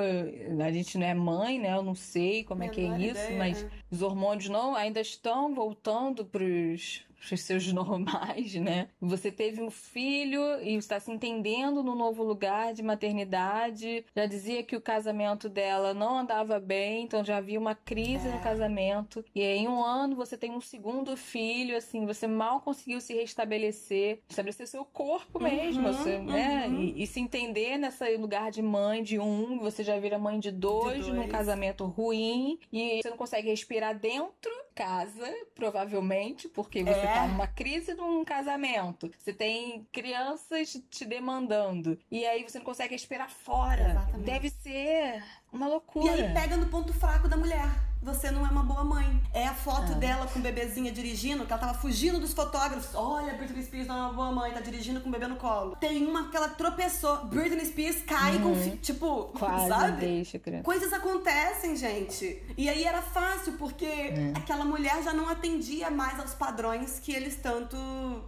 a gente não é mãe, né? Eu não sei como é que é isso, ideia. mas os hormônios não ainda estão voltando pros os seus normais, né? Você teve um filho e está se entendendo no novo lugar de maternidade. Já dizia que o casamento dela não andava bem, então já havia uma crise é. no casamento. E aí, em um ano você tem um segundo filho, assim, você mal conseguiu se restabelecer, estabelecer seu corpo mesmo, uhum, você, né? uhum. né? E, e, se entender nesse lugar de mãe de um, você já vira mãe de dois, de dois. num casamento ruim e você não consegue respirar dentro casa, provavelmente, porque você é. tá numa crise num casamento. Você tem crianças te demandando. E aí você não consegue esperar fora. Exatamente. Deve ser uma loucura. E aí pega no ponto fraco da mulher você não é uma boa mãe. É a foto é. dela com o bebezinha dirigindo, que ela tava fugindo dos fotógrafos. Olha, Britney Spears não é uma boa mãe, tá dirigindo com o bebê no colo. Tem uma que ela tropeçou. Britney Spears cai uhum. com. Tipo, Quase sabe? Deixa, criança. Coisas acontecem, gente. E aí era fácil, porque é. aquela mulher já não atendia mais aos padrões que eles tanto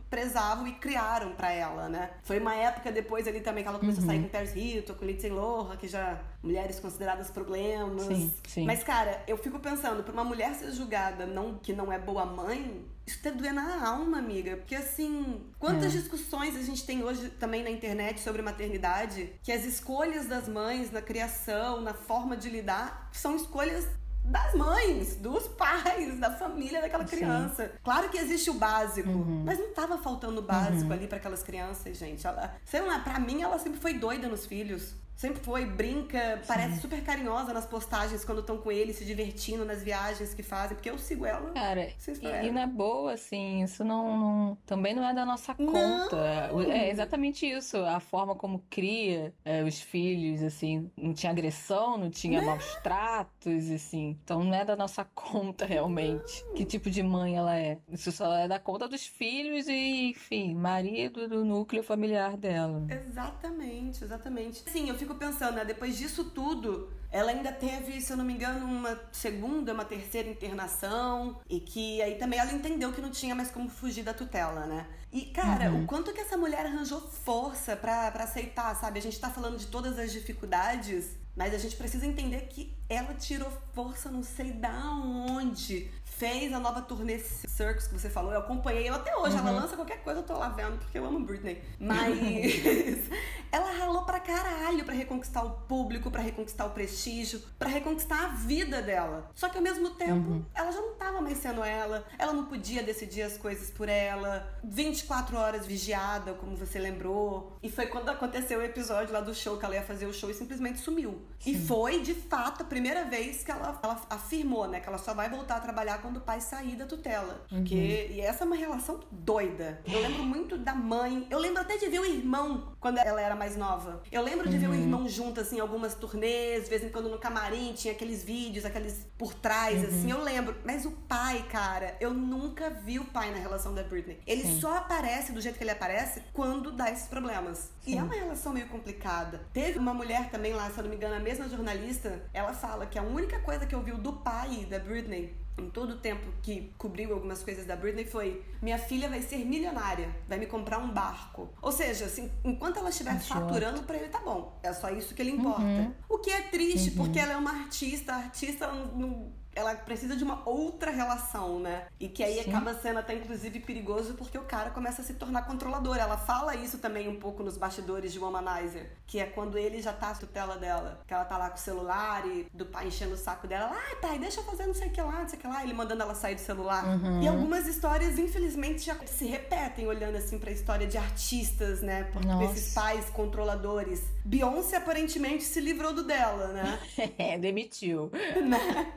prezavam e criaram para ela, né? Foi uma época depois ali também que ela começou uhum. a sair uhum. com Paris Hilton, com Lindsay Lohan, que já mulheres consideradas problemas. Sim, sim. Mas, cara, eu fico pensando, pra uma mulher ser julgada não, que não é boa mãe, isso deve doer na alma, amiga. Porque, assim, quantas é. discussões a gente tem hoje também na internet sobre maternidade, que as escolhas das mães na criação, na forma de lidar, são escolhas das mães, dos pais, da família daquela criança. Sim. Claro que existe o básico, uhum. mas não tava faltando o básico uhum. ali para aquelas crianças, gente. Ela, sei lá, pra mim ela sempre foi doida nos filhos. Sempre foi, brinca, Sim. parece super carinhosa nas postagens quando estão com ele, se divertindo nas viagens que fazem, porque eu sigo ela. Cara, e, e, na boa, assim, isso não, não, também não é da nossa conta. Não. É exatamente isso, a forma como cria é, os filhos, assim, não tinha agressão, não tinha não. maus tratos, assim. Então não é da nossa conta realmente não. que tipo de mãe ela é. Isso só é da conta dos filhos e, enfim, marido do núcleo familiar dela. Exatamente, exatamente. Sim, eu fico fico pensando, né? Depois disso tudo, ela ainda teve, se eu não me engano, uma segunda, uma terceira internação. E que aí também ela entendeu que não tinha mais como fugir da tutela, né? E, cara, uhum. o quanto que essa mulher arranjou força para aceitar, sabe? A gente tá falando de todas as dificuldades, mas a gente precisa entender que ela tirou força não sei da onde fez a nova turnê Circus que você falou. Eu acompanhei ela até hoje. Uhum. Ela lança qualquer coisa, eu tô lá vendo, porque eu amo Britney. Mas ela ralou pra caralho pra reconquistar o público, pra reconquistar o prestígio, pra reconquistar a vida dela. Só que ao mesmo tempo, uhum. ela já não tava mais sendo ela. Ela não podia decidir as coisas por ela. 24 horas vigiada, como você lembrou. E foi quando aconteceu o episódio lá do show, que ela ia fazer o show e simplesmente sumiu. Sim. E foi, de fato, a primeira vez que ela, ela afirmou, né, que ela só vai voltar a trabalhar quando o pai sair da tutela. Porque, uhum. E essa é uma relação doida. Eu lembro muito da mãe. Eu lembro até de ver o irmão quando ela era mais nova. Eu lembro de uhum. ver o uhum. irmão junto, assim, algumas turnês, de vez em quando no camarim tinha aqueles vídeos, aqueles por trás, uhum. assim, eu lembro. Mas o pai, cara, eu nunca vi o pai na relação da Britney. Ele Sim. só aparece do jeito que ele aparece quando dá esses problemas. Sim. E é uma relação meio complicada. Teve uma mulher também lá, se eu não me engano, a mesma jornalista, ela fala que a única coisa que ouviu do pai da Britney em todo o tempo que cobriu algumas coisas da Britney foi: minha filha vai ser milionária, vai me comprar um barco. Ou seja, assim, enquanto ela estiver faturando para ele, tá bom. É só isso que ele importa. Uhum. O que é triste, uhum. porque ela é uma artista, a artista não, não ela precisa de uma outra relação, né? E que aí Sim. acaba sendo até inclusive perigoso porque o cara começa a se tornar controlador. Ela fala isso também um pouco nos bastidores de Womanizer, que é quando ele já tá a tutela dela, que ela tá lá com o celular e do pai enchendo o saco dela, ai pai, deixa eu fazer não sei o que lá, não sei o que lá, ele mandando ela sair do celular. Uhum. E algumas histórias, infelizmente, já se repetem olhando assim pra história de artistas, né? Porque esses pais controladores. Beyoncé aparentemente se livrou do dela, né? é, demitiu. Né?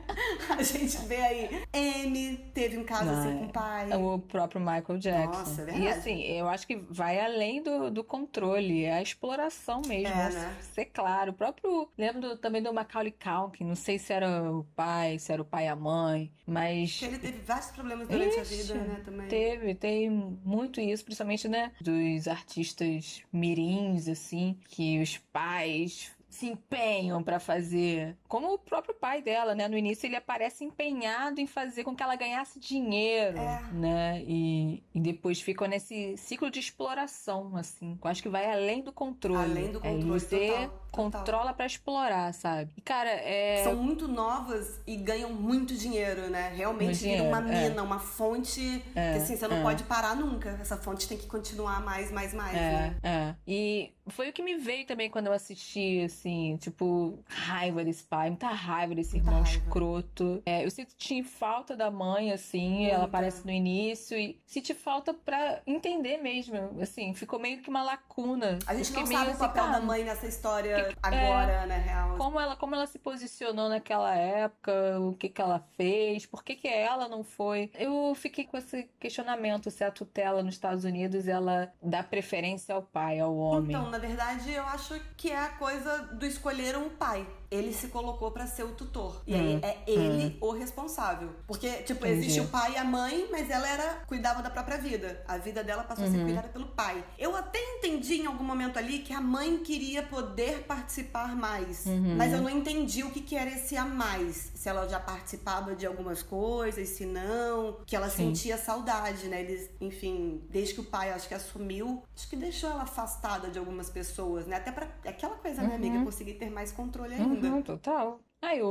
A gente vê aí. Amy teve um caso Não, assim com o pai. O próprio Michael Jackson. Nossa, é verdade. E assim, eu acho que vai além do, do controle, é a exploração mesmo. É, né? Ser claro. O próprio. Lembro também do Macaulay Culkin, não sei se era o pai, se era o pai e a mãe, mas. Ele teve vários problemas durante Ixi, a vida, né? Também. Teve, tem muito isso, principalmente, né? Dos artistas mirins, assim, que os pais se empenham para fazer. Como o próprio pai dela, né? No início ele aparece empenhado em fazer com que ela ganhasse dinheiro, é. né? E, e depois ficam nesse ciclo de exploração, assim. Eu acho que vai além do controle. Além do controle, é, você total, controla para explorar, sabe? E, cara, é... São muito novas e ganham muito dinheiro, né? Realmente vira uma é. mina, é. uma fonte é, que, assim, você não é. pode parar nunca. Essa fonte tem que continuar mais, mais, mais, é, né? É, E foi o que me veio também quando eu assisti, assim, tipo, raiva desse pai, muita raiva desse muita irmão raiva. escroto. É, eu senti falta da mãe, assim, muita. ela aparece no início e senti falta pra entender mesmo, assim, ficou meio que uma lacuna. A gente não sabe o papel da mãe nessa história que, agora, é, né, real. Como ela, como ela se posicionou naquela época, o que que ela fez, por que que ela não foi. Eu fiquei com esse questionamento se a tutela nos Estados Unidos, ela dá preferência ao pai, ao homem. Então, na verdade, eu acho que é a coisa do escolher um pai ele se colocou para ser o tutor. E aí hum, é ele hum. o responsável. Porque, tipo, Entendi. existe o pai e a mãe, mas ela era cuidava da própria vida. A vida dela passou uhum. a ser uhum. cuidada pelo pai. Eu até entendi em algum momento ali que a mãe queria poder participar mais. Uhum. Mas eu não entendi o que, que era esse a mais. Se ela já participava de algumas coisas, se não. Que ela Sim. sentia saudade, né? Eles, enfim, desde que o pai acho que assumiu, acho que deixou ela afastada de algumas pessoas, né? Até pra aquela coisa, né, amiga? Uhum. Conseguir ter mais controle ainda. Uhum, total. Aí o,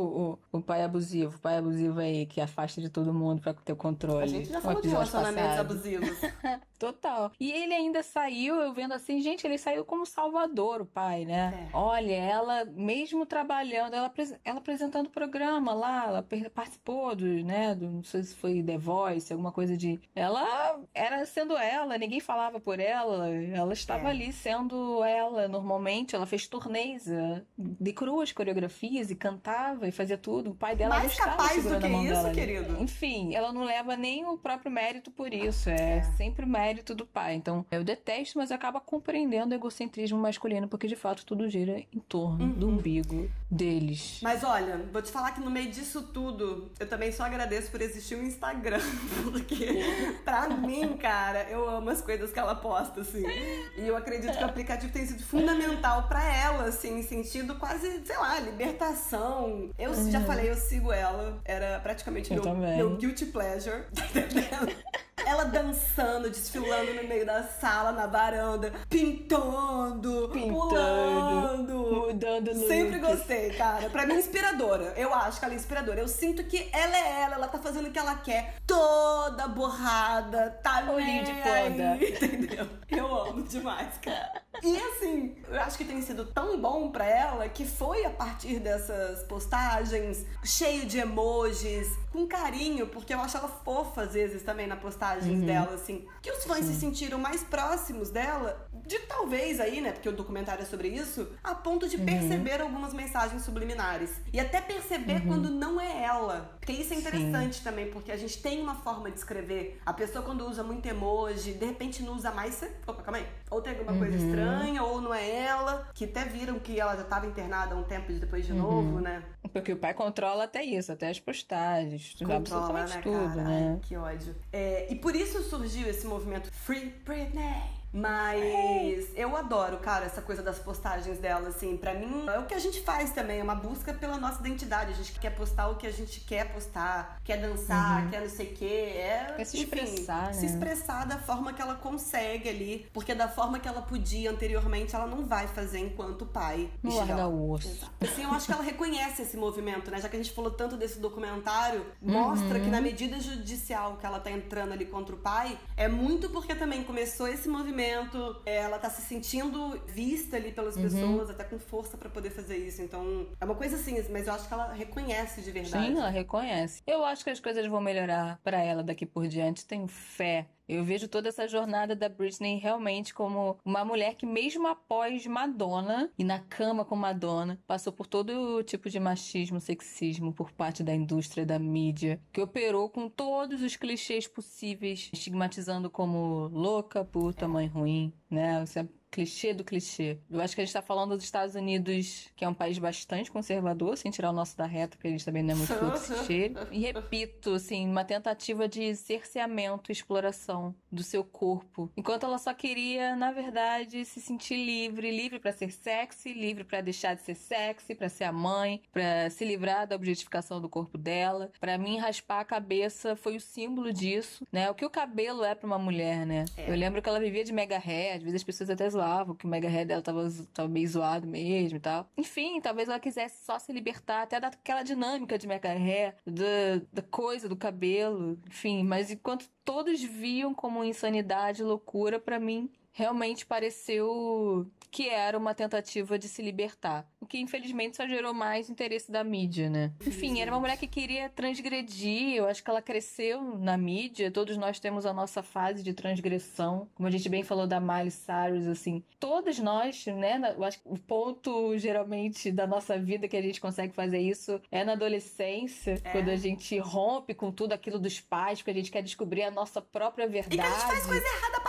o, o, pai abusivo, o pai abusivo aí que afasta de todo mundo pra ter o controle. A gente já falou de relacionamentos passado. abusivos. Total. E ele ainda saiu, eu vendo assim, gente, ele saiu como salvador, o pai, né? É. Olha, ela, mesmo trabalhando, ela, ela apresentando o programa lá, ela participou do, né, do, não sei se foi The Voice, alguma coisa de... Ela era sendo ela, ninguém falava por ela, ela estava é. ali sendo ela, normalmente, ela fez turnês eh, de cruas coreografias e cantava e fazia tudo, o pai dela Mais capaz do que isso, querido. Enfim, ela não leva nem o próprio mérito por isso, é, é. sempre mérito mérito do pai. Então, eu detesto, mas acaba compreendendo o egocentrismo masculino, porque de fato tudo gira em torno uhum. do umbigo deles. Mas olha, vou te falar que no meio disso tudo, eu também só agradeço por existir um Instagram, porque pra mim, cara, eu amo as coisas que ela posta, assim. E eu acredito que o aplicativo tem sido fundamental para ela, assim, em sentido quase, sei lá, libertação. Eu uhum. já falei, eu sigo ela, era praticamente meu, meu guilty pleasure, ela dançando, desfilando no meio da sala, na varanda, pintando, pintando pulando. Mudando no Sempre gostei, cara. Pra mim, inspiradora. Eu acho que ela é inspiradora. Eu sinto que ela é ela, ela tá fazendo o que ela quer. Toda borrada, tá Olhinho de panda. Entendeu? Eu amo demais, cara. E assim, eu acho que tem sido tão bom para ela que foi a partir dessas postagens, cheio de emojis, com carinho, porque eu acho ela fofa às vezes também na postagem postagens uhum. dela, assim. Que os fãs Sim. se sentiram mais próximos dela, de talvez aí, né? Porque o documentário é sobre isso, a ponto de uhum. perceber algumas mensagens subliminares. E até perceber uhum. quando não é ela. Porque isso é interessante Sim. também, porque a gente tem uma forma de escrever. A pessoa, quando usa muito emoji, de repente não usa mais. Você... Opa, calma aí. Ou tem alguma coisa uhum. estranha, ou não é ela. Que até viram que ela já estava internada há um tempo depois de uhum. novo, né? Porque o pai controla até isso, até as postagens, controla, absolutamente né, tudo, cara? né? Ai, que ódio. É, e por isso surgiu esse movimento Free Britney. Mas eu adoro, cara, essa coisa das postagens dela, assim. Pra mim, é o que a gente faz também, é uma busca pela nossa identidade. A gente quer postar o que a gente quer postar, quer dançar, uhum. quer não sei o quê. É, quer se enfim, expressar, né? Se expressar da forma que ela consegue ali. Porque da forma que ela podia anteriormente, ela não vai fazer enquanto pai. Não larga o osso. Exato. Assim, eu acho que ela reconhece esse movimento, né? Já que a gente falou tanto desse documentário, mostra uhum. que na medida judicial que ela tá entrando ali contra o pai, é muito porque também começou esse movimento momento, ela tá se sentindo vista ali pelas uhum. pessoas, até com força para poder fazer isso. Então, é uma coisa assim, mas eu acho que ela reconhece de verdade. Sim, ela reconhece. Eu acho que as coisas vão melhorar para ela daqui por diante. Tenho fé eu vejo toda essa jornada da Britney realmente como uma mulher que, mesmo após Madonna e na cama com Madonna, passou por todo tipo de machismo, sexismo por parte da indústria, da mídia, que operou com todos os clichês possíveis, estigmatizando como louca, puta, mãe ruim, né? Você clichê do clichê. Eu acho que a gente tá falando dos Estados Unidos, que é um país bastante conservador, sem tirar o nosso da reta, porque a gente também não é muito clichê. E repito, assim, uma tentativa de cerceamento e exploração do seu corpo. Enquanto ela só queria, na verdade, se sentir livre, livre para ser sexy, livre para deixar de ser sexy, para ser a mãe, para se livrar da objetificação do corpo dela. Para mim, raspar a cabeça foi o símbolo disso, né? O que o cabelo é para uma mulher, né? É. Eu lembro que ela vivia de mega hair, às vezes as pessoas até zoavam que o mega hair dela tava, tava meio zoado mesmo e tal. Enfim, talvez ela quisesse só se libertar até daquela dinâmica de mega da, da coisa do cabelo, enfim. Mas enquanto todos viam como insanidade, loucura, para mim realmente pareceu que era uma tentativa de se libertar. O que infelizmente só gerou mais interesse da mídia, né? Enfim, era uma mulher que queria transgredir, eu acho que ela cresceu na mídia, todos nós temos a nossa fase de transgressão, como a gente bem falou da Miley Cyrus, assim. Todos nós, né? Eu acho que o ponto geralmente da nossa vida que a gente consegue fazer isso é na adolescência, é. quando a gente rompe com tudo aquilo dos pais, porque a gente quer descobrir a nossa própria verdade. E que a gente faz coisa errada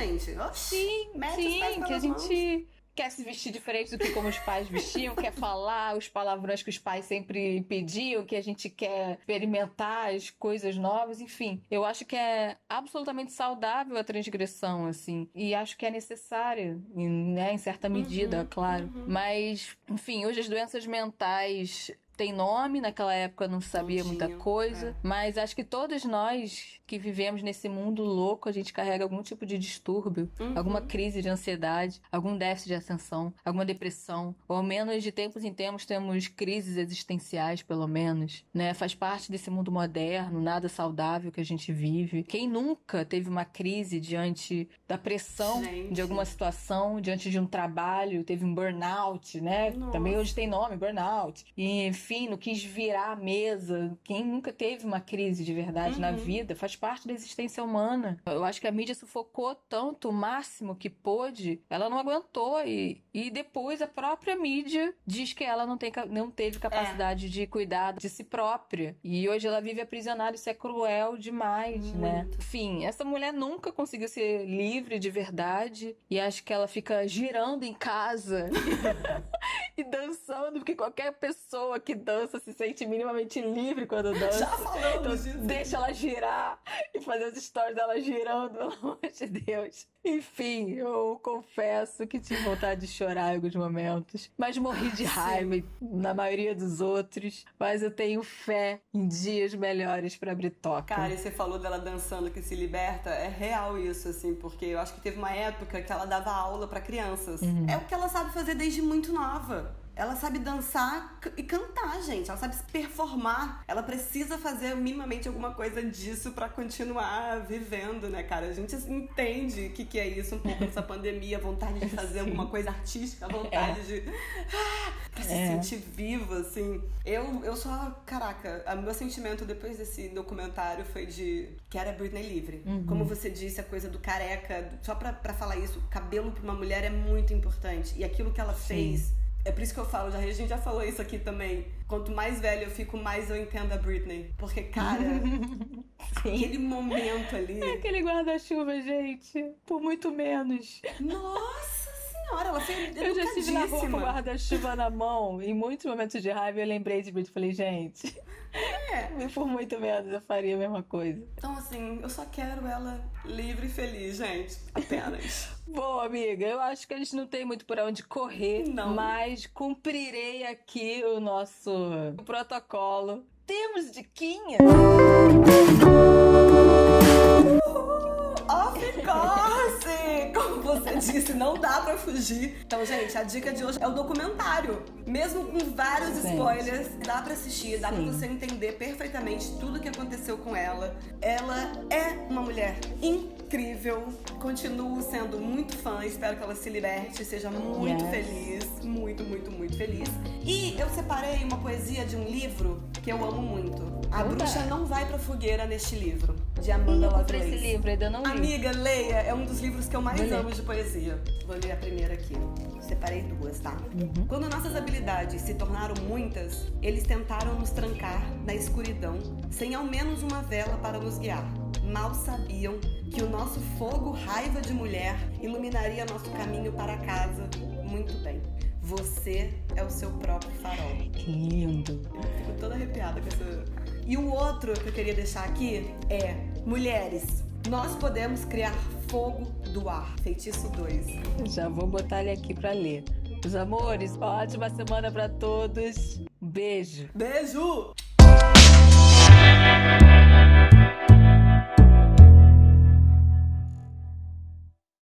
gente. Sim, sim, que a gente quer se vestir diferente do que como os pais vestiam, quer falar os palavrões que os pais sempre pediam, que a gente quer experimentar as coisas novas, enfim. Eu acho que é absolutamente saudável a transgressão, assim, e acho que é necessária, né, em certa medida, uhum, claro. Uhum. Mas, enfim, hoje as doenças mentais tem nome, naquela época não sabia não muita coisa, é. mas acho que todos nós que vivemos nesse mundo louco, a gente carrega algum tipo de distúrbio, uhum. alguma crise de ansiedade, algum déficit de atenção, alguma depressão, ou ao menos de tempos em tempos temos crises existenciais, pelo menos, né? Faz parte desse mundo moderno, nada saudável que a gente vive. Quem nunca teve uma crise diante da pressão gente. de alguma situação, diante de um trabalho, teve um burnout, né? Nossa. Também hoje tem nome, burnout. E enfim, não quis virar a mesa. Quem nunca teve uma crise de verdade uhum. na vida faz parte da existência humana. Eu acho que a mídia sufocou tanto o máximo que pôde, ela não aguentou. E, e depois a própria mídia diz que ela não, tem, não teve capacidade é. de cuidar de si própria. E hoje ela vive aprisionada. Isso é cruel demais, né? Muito. né? Enfim, essa mulher nunca conseguiu ser livre de verdade. E acho que ela fica girando em casa e dançando, porque qualquer pessoa que dança se sente minimamente livre quando dança. Já falamos então, disso. Deixa ela girar e fazer as histórias dela girando, pelo amor de Deus. Enfim, eu confesso que tive vontade de chorar em alguns momentos, mas morri de raiva na maioria dos outros. Mas eu tenho fé em dias melhores para Britoca. Cara, e você falou dela dançando que se liberta, é real isso, assim, porque eu acho que teve uma época que ela dava aula para crianças. Uhum. É o que ela sabe fazer desde muito nova. Ela sabe dançar e cantar, gente. Ela sabe performar. Ela precisa fazer minimamente alguma coisa disso para continuar vivendo, né, cara? A gente entende o que, que é isso um pouco nessa pandemia, vontade de fazer alguma coisa artística, vontade é. de. Ah, pra se é. sentir viva, assim. Eu, eu só. Caraca, o meu sentimento depois desse documentário foi de. Quero a Britney livre. Uhum. Como você disse, a coisa do careca. Só pra, pra falar isso, cabelo pra uma mulher é muito importante. E aquilo que ela Sim. fez é por isso que eu falo, já, a gente já falou isso aqui também. Quanto mais velho eu fico, mais eu entendo a Britney. Porque, cara, aquele momento ali. É aquele guarda-chuva, gente. Por muito menos. Nossa! senhora, ela foi Eu já estive na rua com guarda-chuva na mão. Em muitos momentos de raiva eu lembrei de Britney. Falei, gente, é. por muito menos eu faria a mesma coisa. Então, assim, eu só quero ela livre e feliz, gente. Apenas. Bom, amiga, eu acho que a gente não tem muito por onde correr, não. mas cumprirei aqui o nosso protocolo. Temos diquinha? Of Como você disse, não dá pra fugir. Então, gente, a dica de hoje é o documentário. Mesmo com vários gente. spoilers, dá pra assistir, dá pra você entender perfeitamente tudo o que aconteceu com ela. Ela é uma mulher incrível. Continuo sendo muito fã, espero que ela se liberte, seja muito yes. feliz. Muito, muito, muito feliz. E eu separei uma poesia de um livro que eu amo muito. A Opa. Bruxa Não Vai Pra Fogueira neste livro, de Amanda Lovelace. esse livro, ainda não li. Amiga, leia. É um dos livros que eu mais amo de poesia. Vou ler a primeira aqui. Separei duas, tá? Uhum. Quando nossas habilidades se tornaram muitas, eles tentaram nos trancar na escuridão, sem ao menos uma vela para nos guiar. Mal sabiam que o nosso fogo raiva de mulher iluminaria nosso caminho para casa. Muito bem. Você é o seu próprio farol. Que lindo. Eu fico toda arrepiada com essa. E o outro que eu queria deixar aqui é: mulheres, nós podemos criar fogo do ar. Feitiço 2. Já vou botar ele aqui para ler. Os amores, ótima semana para todos. Beijo. Beijo.